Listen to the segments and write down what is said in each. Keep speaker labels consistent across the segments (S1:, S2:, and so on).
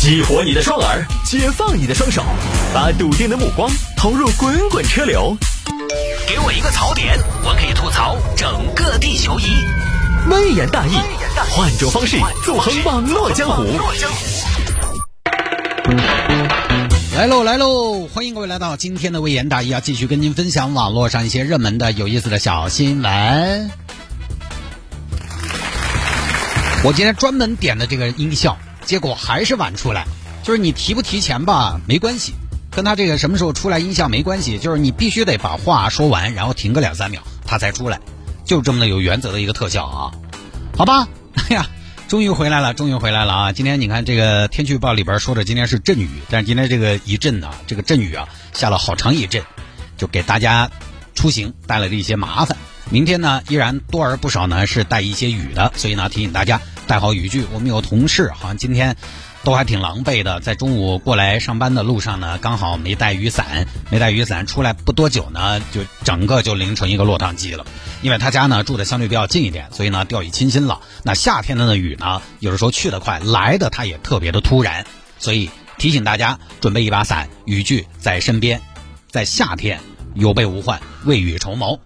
S1: 激活你的双耳，解放你的双手，把笃定的目光投入滚滚车流。给我一个槽点，我可以吐槽整个地球仪。微言大义，换种方式纵横网络江湖。
S2: 来喽来喽！欢迎各位来到今天的微言大义要，继续跟您分享网络上一些热门的、有意思的小新闻。我今天专门点的这个音效，结果还是晚出来。就是你提不提前吧，没关系，跟他这个什么时候出来音效没关系。就是你必须得把话说完，然后停个两三秒，他才出来，就这么的有原则的一个特效啊。好吧，哎呀，终于回来了，终于回来了啊！今天你看这个天气预报里边说的今天是阵雨，但是今天这个一阵呢，这个阵雨啊下了好长一阵，就给大家出行带来了一些麻烦。明天呢，依然多而不少呢是带一些雨的，所以呢提醒大家带好雨具。我们有同事好像今天都还挺狼狈的，在中午过来上班的路上呢，刚好没带雨伞，没带雨伞出来不多久呢，就整个就淋成一个落汤鸡了。因为他家呢住的相对比较近一点，所以呢掉以轻心了。那夏天的雨呢，有的时候去得快，来的它也特别的突然，所以提醒大家准备一把伞，雨具在身边，在夏天有备无患，未雨绸缪。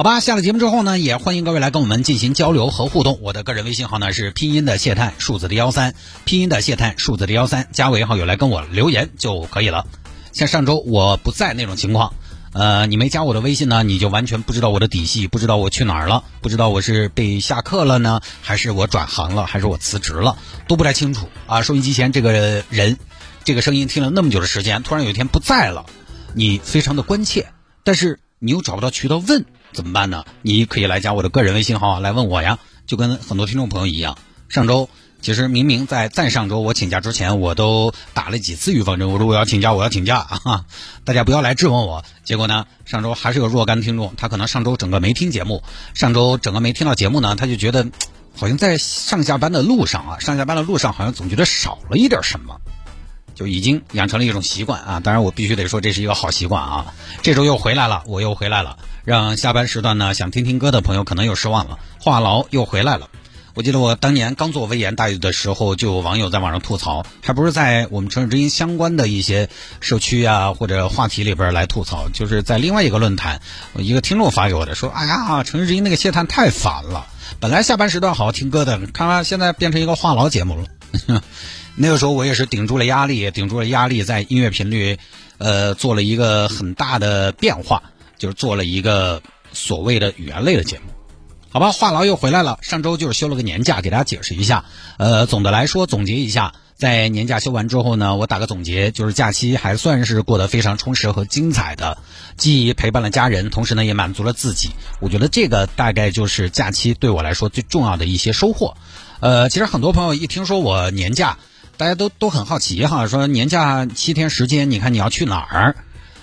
S2: 好吧，下了节目之后呢，也欢迎各位来跟我们进行交流和互动。我的个人微信号呢是拼音的谢探，数字的幺三，拼音的谢探，数字的幺三，加为好友来跟我留言就可以了。像上周我不在那种情况，呃，你没加我的微信呢，你就完全不知道我的底细，不知道我去哪儿了，不知道我是被下课了呢，还是我转行了，还是我辞职了，都不太清楚啊。收音机前这个人，这个声音听了那么久的时间，突然有一天不在了，你非常的关切，但是你又找不到渠道问。怎么办呢？你可以来加我的个人微信号来问我呀，就跟很多听众朋友一样。上周其实明明在在上周我请假之前，我都打了几次预防针，我说我要请假，我要请假啊！大家不要来质问我。结果呢，上周还是有若干听众，他可能上周整个没听节目，上周整个没听到节目呢，他就觉得好像在上下班的路上啊，上下班的路上好像总觉得少了一点什么。就已经养成了一种习惯啊！当然，我必须得说这是一个好习惯啊！这周又回来了，我又回来了，让下班时段呢想听听歌的朋友可能又失望了。话痨又回来了。我记得我当年刚做微言大义的时候，就有网友在网上吐槽，还不是在我们城市之音相关的一些社区啊或者话题里边来吐槽，就是在另外一个论坛，一个听众发给我的，说：“哎呀，城市之音那个谢探太烦了，本来下班时段好好听歌的，看看现在变成一个话痨节目了。” 那个时候我也是顶住了压力，顶住了压力，在音乐频率，呃，做了一个很大的变化，就是做了一个所谓的语言类的节目。好吧，话痨又回来了。上周就是休了个年假，给大家解释一下。呃，总的来说，总结一下，在年假休完之后呢，我打个总结，就是假期还算是过得非常充实和精彩的，既陪伴了家人，同时呢也满足了自己。我觉得这个大概就是假期对我来说最重要的一些收获。呃，其实很多朋友一听说我年假，大家都都很好奇哈，说年假七天时间，你看你要去哪儿？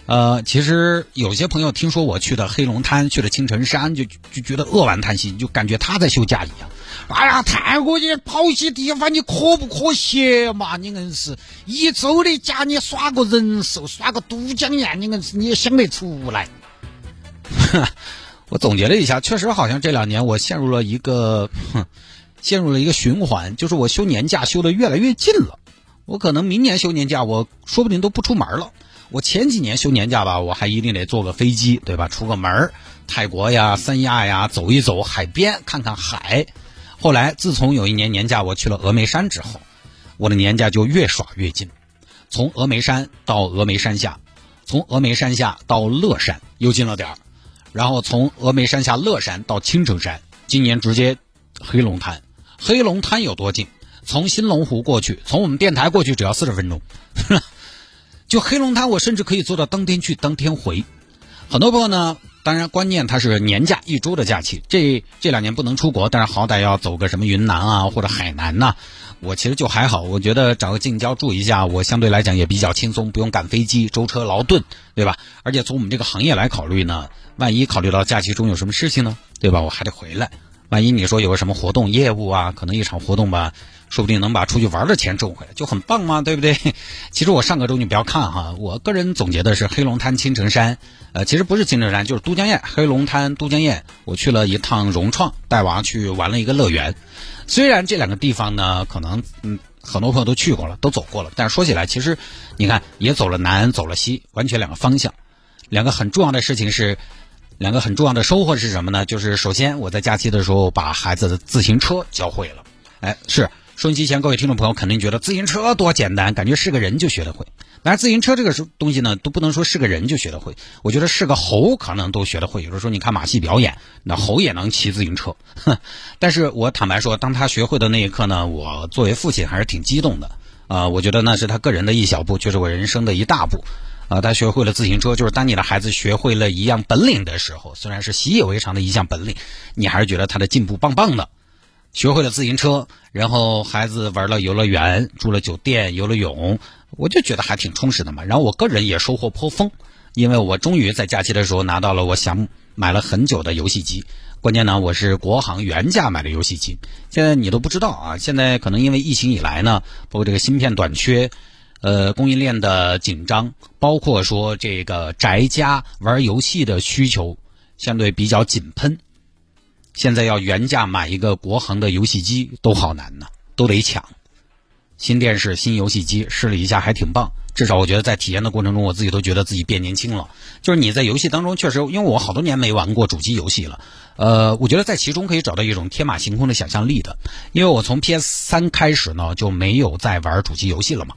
S2: 呃，其实有些朋友听说我去的黑龙滩，去了青城山，就就觉得扼腕叹息，就感觉他在休假一样。哎呀，泰国你跑些地方，你可不可惜嘛？你硬是一周的假，你耍个人寿，耍个都江堰，你硬是你也想得出来。我总结了一下，确实好像这两年我陷入了一个。陷入了一个循环，就是我休年假休的越来越近了。我可能明年休年假，我说不定都不出门了。我前几年休年假吧，我还一定得坐个飞机，对吧？出个门泰国呀、三亚呀，走一走海边，看看海。后来自从有一年年假我去了峨眉山之后，我的年假就越耍越近。从峨眉山到峨眉山下，从峨眉山下到乐山又近了点儿，然后从峨眉山下乐山到青城山，今年直接黑龙滩。黑龙滩有多近？从新龙湖过去，从我们电台过去只要四十分钟。就黑龙滩，我甚至可以做到当天去当天回。很多朋友呢，当然关键他是年假一周的假期，这这两年不能出国，但是好歹要走个什么云南啊或者海南呐。我其实就还好，我觉得找个近郊住一下，我相对来讲也比较轻松，不用赶飞机、舟车劳顿，对吧？而且从我们这个行业来考虑呢，万一考虑到假期中有什么事情呢，对吧？我还得回来。万一你说有个什么活动业务啊，可能一场活动吧，说不定能把出去玩的钱挣回来，就很棒嘛，对不对？其实我上个周你不要看哈，我个人总结的是黑龙滩青城山，呃，其实不是青城山，就是都江堰，黑龙滩都江堰，我去了一趟融创，带娃去玩了一个乐园。虽然这两个地方呢，可能嗯很多朋友都去过了，都走过了，但是说起来，其实你看也走了南，走了西，完全两个方向。两个很重要的事情是，两个很重要的收获是什么呢？就是首先我在假期的时候把孩子的自行车教会了。哎，是收音机前各位听众朋友肯定觉得自行车多简单，感觉是个人就学得会。但是自行车这个东西呢，都不能说是个人就学得会。我觉得是个猴可能都学得会。有的时候你看马戏表演，那猴也能骑自行车。但是我坦白说，当他学会的那一刻呢，我作为父亲还是挺激动的。啊，我觉得那是他个人的一小步，却是我人生的一大步。啊，他学会了自行车，就是当你的孩子学会了一样本领的时候，虽然是习以为常的一项本领，你还是觉得他的进步棒棒的。学会了自行车，然后孩子玩了游乐园，住了酒店，游了泳，我就觉得还挺充实的嘛。然后我个人也收获颇丰，因为我终于在假期的时候拿到了我想买了很久的游戏机。关键呢，我是国行原价买的游戏机，现在你都不知道啊。现在可能因为疫情以来呢，包括这个芯片短缺。呃，供应链的紧张，包括说这个宅家玩游戏的需求相对比较紧喷，现在要原价买一个国行的游戏机都好难呢，都得抢。新电视、新游戏机试了一下，还挺棒。至少我觉得在体验的过程中，我自己都觉得自己变年轻了。就是你在游戏当中，确实，因为我好多年没玩过主机游戏了，呃，我觉得在其中可以找到一种天马行空的想象力的。因为我从 PS 三开始呢，就没有再玩主机游戏了嘛。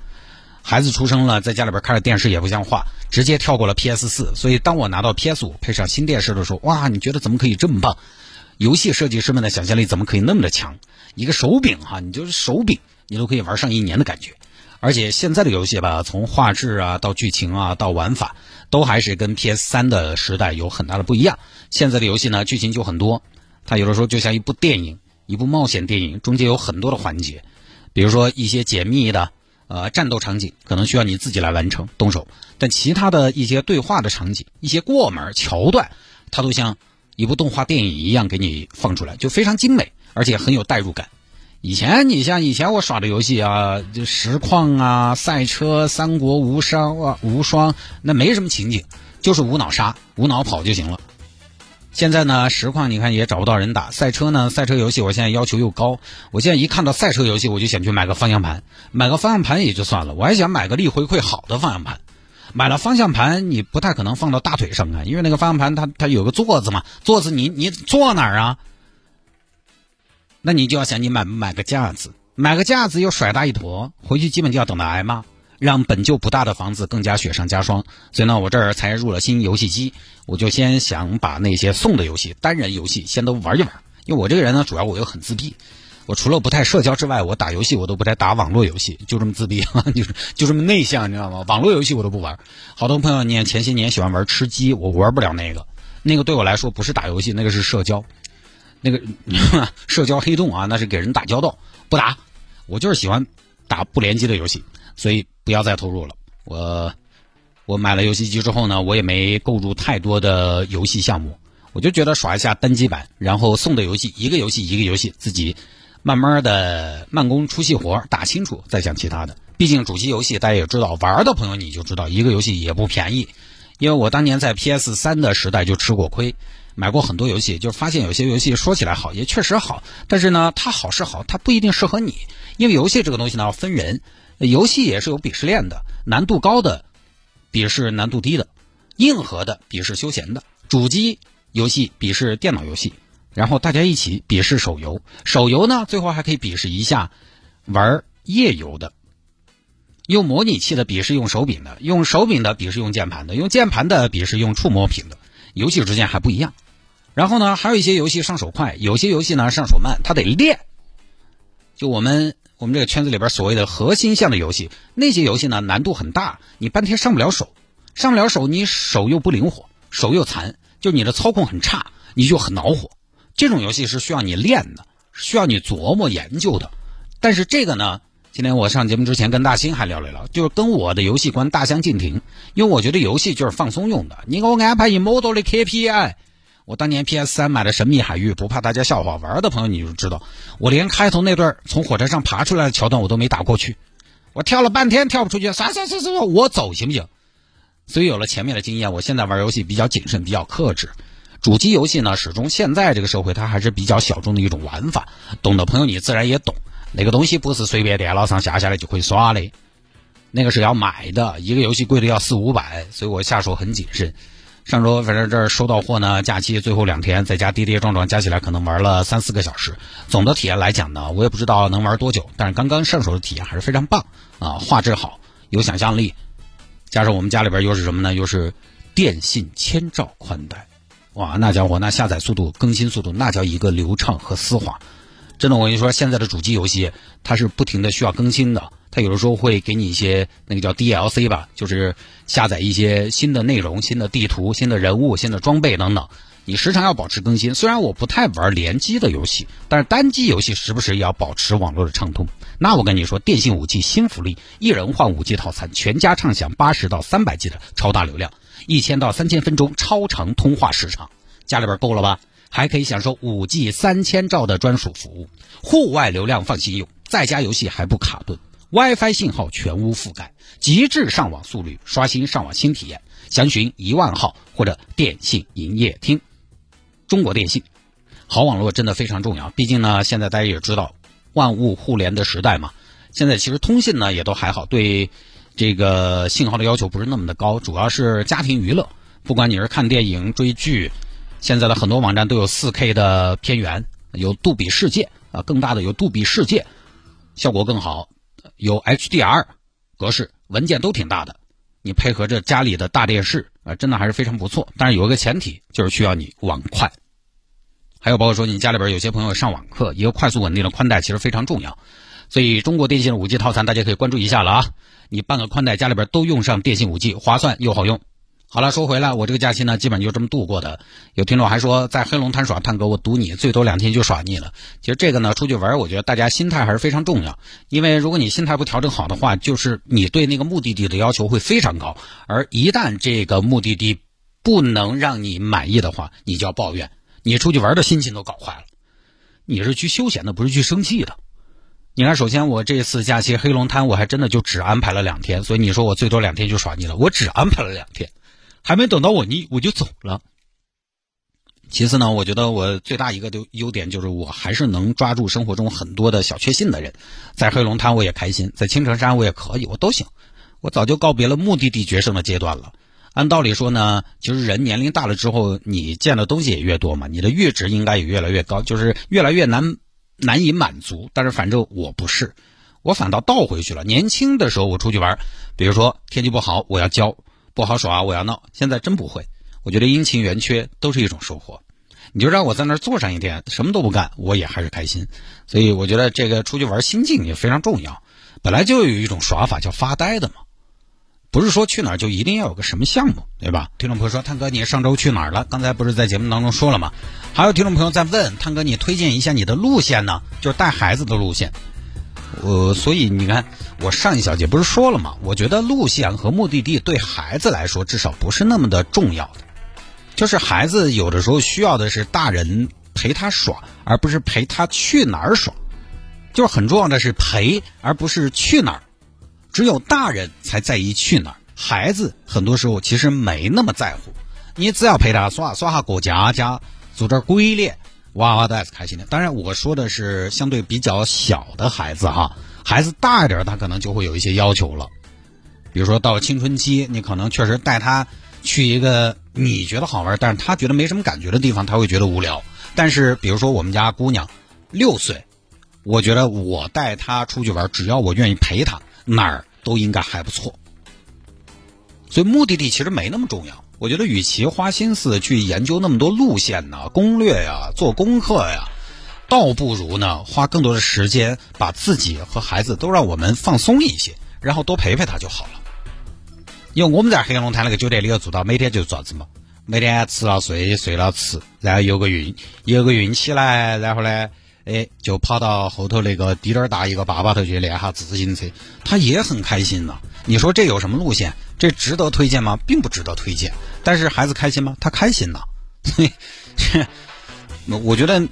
S2: 孩子出生了，在家里边看着电视也不像话，直接跳过了 PS 四。所以当我拿到 PS 五配上新电视的时候，哇，你觉得怎么可以这么棒？游戏设计师们的想象力怎么可以那么的强？一个手柄哈，你就是手柄，你都可以玩上一年的感觉。而且现在的游戏吧，从画质啊到剧情啊到玩法，都还是跟 PS 三的时代有很大的不一样。现在的游戏呢，剧情就很多，它有的时候就像一部电影，一部冒险电影，中间有很多的环节，比如说一些解密的。呃，战斗场景可能需要你自己来完成动手，但其他的一些对话的场景、一些过门桥段，它都像一部动画电影一样给你放出来，就非常精美，而且很有代入感。以前你像以前我耍的游戏啊，就实况啊、赛车、三国无双啊、无双，那没什么情景，就是无脑杀、无脑跑就行了。现在呢，实况你看也找不到人打。赛车呢，赛车游戏我现在要求又高。我现在一看到赛车游戏，我就想去买个方向盘。买个方向盘也就算了，我还想买个力回馈好的方向盘。买了方向盘，你不太可能放到大腿上啊，因为那个方向盘它它有个座子嘛，座子你你坐哪儿啊？那你就要想你买不买个架子，买个架子又甩大一坨，回去基本就要等着挨骂。让本就不大的房子更加雪上加霜，所以呢，我这儿才入了新游戏机，我就先想把那些送的游戏、单人游戏先都玩一玩。因为我这个人呢，主要我又很自闭，我除了不太社交之外，我打游戏我都不太打网络游戏，就这么自闭，就是就这么内向，你知道吗？网络游戏我都不玩。好多朋友你看前些年喜欢玩吃鸡，我玩不了那个，那个对我来说不是打游戏，那个是社交，那个 社交黑洞啊，那是给人打交道，不打。我就是喜欢打不联机的游戏，所以。不要再投入了。我我买了游戏机之后呢，我也没购入太多的游戏项目。我就觉得耍一下单机版，然后送的游戏一个游戏一个游戏，自己慢慢的慢工出细活，打清楚再讲其他的。毕竟主机游戏大家也知道，玩的朋友你就知道，一个游戏也不便宜。因为我当年在 PS 三的时代就吃过亏，买过很多游戏，就发现有些游戏说起来好，也确实好，但是呢，它好是好，它不一定适合你。因为游戏这个东西呢，要分人。游戏也是有鄙视链的，难度高的鄙视难度低的，硬核的鄙视休闲的，主机游戏鄙视电脑游戏，然后大家一起鄙视手游。手游呢，最后还可以鄙视一下玩页游的，用模拟器的鄙视用手柄的，用手柄的鄙视用键盘的，用键盘的鄙视用触摸屏的。游戏之间还不一样。然后呢，还有一些游戏上手快，有些游戏呢上手慢，它得练。就我们。我们这个圈子里边所谓的核心向的游戏，那些游戏呢难度很大，你半天上不了手，上不了手，你手又不灵活，手又残，就你的操控很差，你就很恼火。这种游戏是需要你练的，需要你琢磨研究的。但是这个呢，今天我上节目之前跟大兴还聊了聊，就是跟我的游戏观大相径庭。因为我觉得游戏就是放松用的，你给我安排一么多的 KPI，我当年 PS 三买的《神秘海域》，不怕大家笑话，玩的朋友你就知道，我连开头那段从火车上爬出来的桥段我都没打过去，我跳了半天跳不出去，啥啥啥啥，我走行不行？所以有了前面的经验，我现在玩游戏比较谨慎，比较克制。主机游戏呢，始终现在这个社会它还是比较小众的一种玩法，懂的朋友你自然也懂，那个东西不是随便电脑上下下来就可以耍的，那个是要买的，一个游戏贵的要四五百，所以我下手很谨慎。上周反正这儿收到货呢，假期最后两天在家跌跌撞撞，加起来可能玩了三四个小时。总的体验来讲呢，我也不知道能玩多久，但是刚刚上手的体验还是非常棒啊，画质好，有想象力，加上我们家里边又是什么呢？又是电信千兆宽带，哇，那家伙那下载速度、更新速度那叫一个流畅和丝滑。真的，我跟你说，现在的主机游戏它是不停的需要更新的。它有的时候会给你一些那个叫 DLC 吧，就是下载一些新的内容、新的地图、新的人物、新的装备等等。你时常要保持更新。虽然我不太玩联机的游戏，但是单机游戏时不时也要保持网络的畅通。那我跟你说，电信五 G 新福利，一人换五 G 套餐，全家畅享八十到三百 G 的超大流量，一千到三千分钟超长通话时长，家里边够了吧？还可以享受五 G 三千兆的专属服务，户外流量放心用，在家游戏还不卡顿。WiFi 信号全屋覆盖，极致上网速率，刷新上网新体验。详询一万号或者电信营业厅。中国电信，好网络真的非常重要。毕竟呢，现在大家也知道，万物互联的时代嘛。现在其实通信呢也都还好，对这个信号的要求不是那么的高，主要是家庭娱乐。不管你是看电影、追剧，现在的很多网站都有 4K 的片源，有杜比世界啊，更大的有杜比世界，效果更好。有 HDR 格式，文件都挺大的，你配合着家里的大电视啊，真的还是非常不错。但是有一个前提，就是需要你网快。还有包括说你家里边有些朋友上网课，一个快速稳定的宽带其实非常重要。所以中国电信的五 G 套餐大家可以关注一下了啊，你办个宽带，家里边都用上电信五 G，划算又好用。好了，说回来，我这个假期呢，基本就这么度过的。有听众还说，在黑龙滩耍探戈，我赌你最多两天就耍腻了。其实这个呢，出去玩，我觉得大家心态还是非常重要。因为如果你心态不调整好的话，就是你对那个目的地的要求会非常高。而一旦这个目的地不能让你满意的话，你就要抱怨，你出去玩的心情都搞坏了。你是去休闲的，不是去生气的。你看，首先我这次假期黑龙滩，我还真的就只安排了两天，所以你说我最多两天就耍腻了，我只安排了两天。还没等到我腻，我就走了。其次呢，我觉得我最大一个优优点就是我还是能抓住生活中很多的小确幸的人。在黑龙滩我也开心，在青城山我也可以，我都行。我早就告别了目的地决胜的阶段了。按道理说呢，其实人年龄大了之后，你见的东西也越多嘛，你的阈值应该也越来越高，就是越来越难难以满足。但是反正我不是，我反倒倒回去了。年轻的时候我出去玩，比如说天气不好，我要交。不好耍，我要闹。现在真不会，我觉得阴晴圆缺都是一种收获。你就让我在那儿坐上一天，什么都不干，我也还是开心。所以我觉得这个出去玩心境也非常重要。本来就有一种耍法叫发呆的嘛，不是说去哪儿就一定要有个什么项目，对吧？听众朋友说，探哥你上周去哪儿了？刚才不是在节目当中说了吗？还有听众朋友在问，探哥你推荐一下你的路线呢？就是带孩子的路线。呃，所以你看，我上一小节不是说了吗？我觉得路线和目的地对孩子来说，至少不是那么的重要的。就是孩子有的时候需要的是大人陪他耍，而不是陪他去哪儿耍。就是很重要的是陪，而不是去哪儿。只有大人才在意去哪儿，孩子很多时候其实没那么在乎。你只要陪他耍耍下过家家，做点鬼脸。哇哇的是开心的。当然，我说的是相对比较小的孩子哈，孩子大一点，他可能就会有一些要求了。比如说到青春期，你可能确实带他去一个你觉得好玩，但是他觉得没什么感觉的地方，他会觉得无聊。但是，比如说我们家姑娘六岁，我觉得我带她出去玩，只要我愿意陪她，哪儿都应该还不错。所以目的地其实没那么重要。我觉得，与其花心思去研究那么多路线呢、攻略呀、做功课呀，倒不如呢花更多的时间，把自己和孩子都让我们放松一些，然后多陪陪他就好了。因为我们在黑龙潭那个酒店里头做到每天就做子嘛，每天吃了睡，睡了吃，然后游个泳，游个泳起来，然后呢，哎，就跑到后头那个滴点儿大一个坝坝头去练下自行车，他也很开心呐。你说这有什么路线？这值得推荐吗？并不值得推荐。但是孩子开心吗？他开心呐，我觉得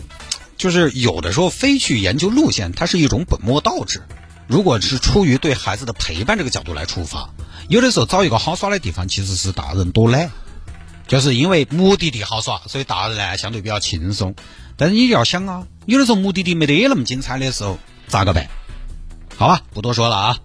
S2: 就是有的时候非去研究路线，它是一种本末倒置。如果是出于对孩子的陪伴这个角度来出发，有的时候找一个好耍的地方，其实是大人多懒，就是因为目的地好耍，所以大人呢相对比较轻松。但是你要想啊，有的时候目的地没得那么精彩的时候，咋个办？好吧，不多说了啊。